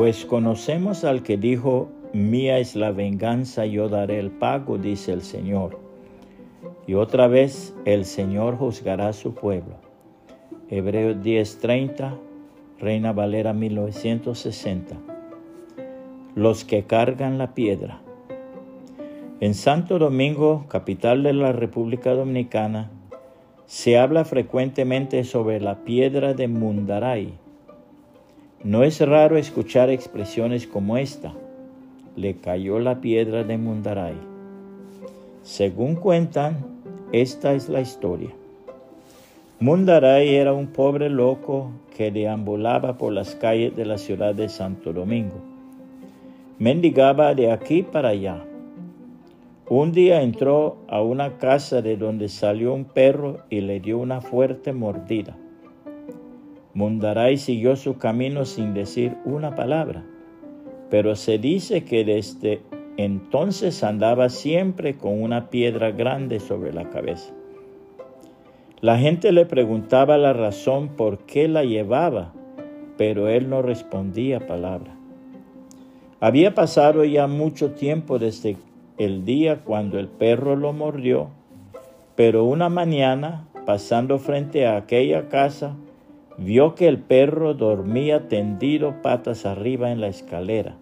Pues conocemos al que dijo, mía es la venganza, yo daré el pago, dice el Señor. Y otra vez el Señor juzgará a su pueblo. Hebreos 10:30, Reina Valera 1960. Los que cargan la piedra. En Santo Domingo, capital de la República Dominicana, se habla frecuentemente sobre la piedra de Mundaray. No es raro escuchar expresiones como esta. Le cayó la piedra de Mundaray. Según cuentan, esta es la historia. Mundaray era un pobre loco que deambulaba por las calles de la ciudad de Santo Domingo. Mendigaba de aquí para allá un día entró a una casa de donde salió un perro y le dio una fuerte mordida. Mundaray siguió su camino sin decir una palabra, pero se dice que desde entonces andaba siempre con una piedra grande sobre la cabeza. La gente le preguntaba la razón por qué la llevaba, pero él no respondía palabra. Había pasado ya mucho tiempo desde el día cuando el perro lo mordió, pero una mañana, pasando frente a aquella casa, vio que el perro dormía tendido patas arriba en la escalera.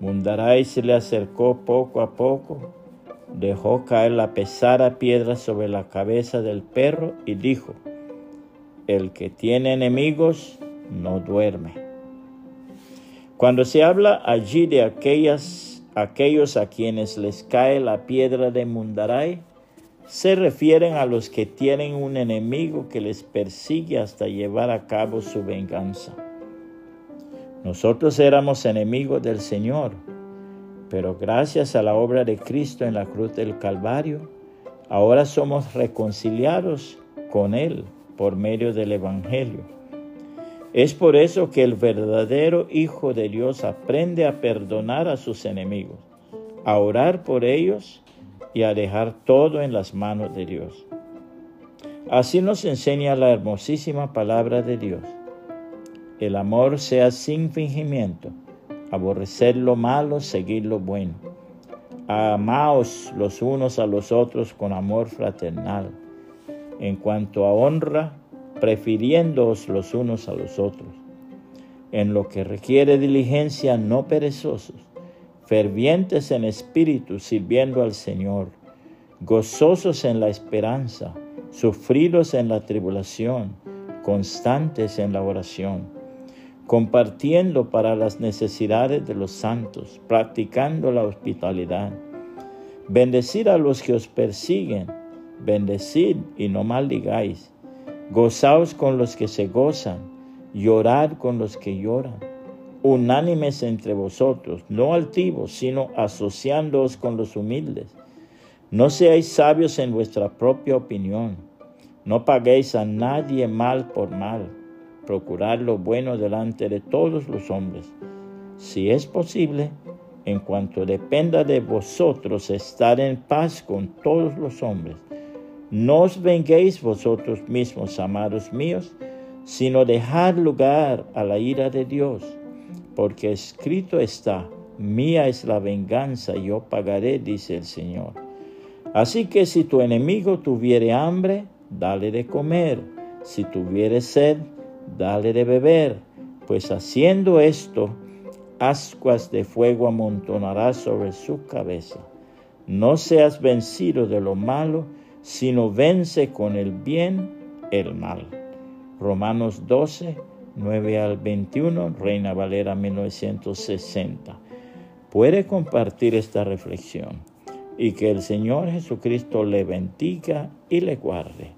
Mundaray se le acercó poco a poco, dejó caer la pesada piedra sobre la cabeza del perro y dijo, el que tiene enemigos no duerme. Cuando se habla allí de aquellas aquellos a quienes les cae la piedra de Mundaray se refieren a los que tienen un enemigo que les persigue hasta llevar a cabo su venganza. Nosotros éramos enemigos del Señor, pero gracias a la obra de Cristo en la cruz del Calvario, ahora somos reconciliados con Él por medio del Evangelio. Es por eso que el verdadero Hijo de Dios aprende a perdonar a sus enemigos, a orar por ellos y a dejar todo en las manos de Dios. Así nos enseña la hermosísima palabra de Dios. El amor sea sin fingimiento, aborrecer lo malo, seguir lo bueno. Amaos los unos a los otros con amor fraternal. En cuanto a honra, prefiriéndoos los unos a los otros, en lo que requiere diligencia no perezosos, fervientes en espíritu, sirviendo al Señor, gozosos en la esperanza, sufridos en la tribulación, constantes en la oración, compartiendo para las necesidades de los santos, practicando la hospitalidad. Bendecid a los que os persiguen, bendecid y no maldigáis Gozaos con los que se gozan, llorad con los que lloran. Unánimes entre vosotros, no altivos, sino asociándoos con los humildes. No seáis sabios en vuestra propia opinión. No paguéis a nadie mal por mal. Procurad lo bueno delante de todos los hombres. Si es posible, en cuanto dependa de vosotros, estar en paz con todos los hombres. No os venguéis vosotros mismos, amados míos, sino dejad lugar a la ira de Dios, porque escrito está, mía es la venganza, yo pagaré, dice el Señor. Así que si tu enemigo tuviere hambre, dale de comer, si tuviere sed, dale de beber, pues haciendo esto, ascuas de fuego amontonará sobre su cabeza. No seas vencido de lo malo, sino vence con el bien el mal. Romanos 12, 9 al 21, Reina Valera 1960. Puede compartir esta reflexión y que el Señor Jesucristo le bendiga y le guarde.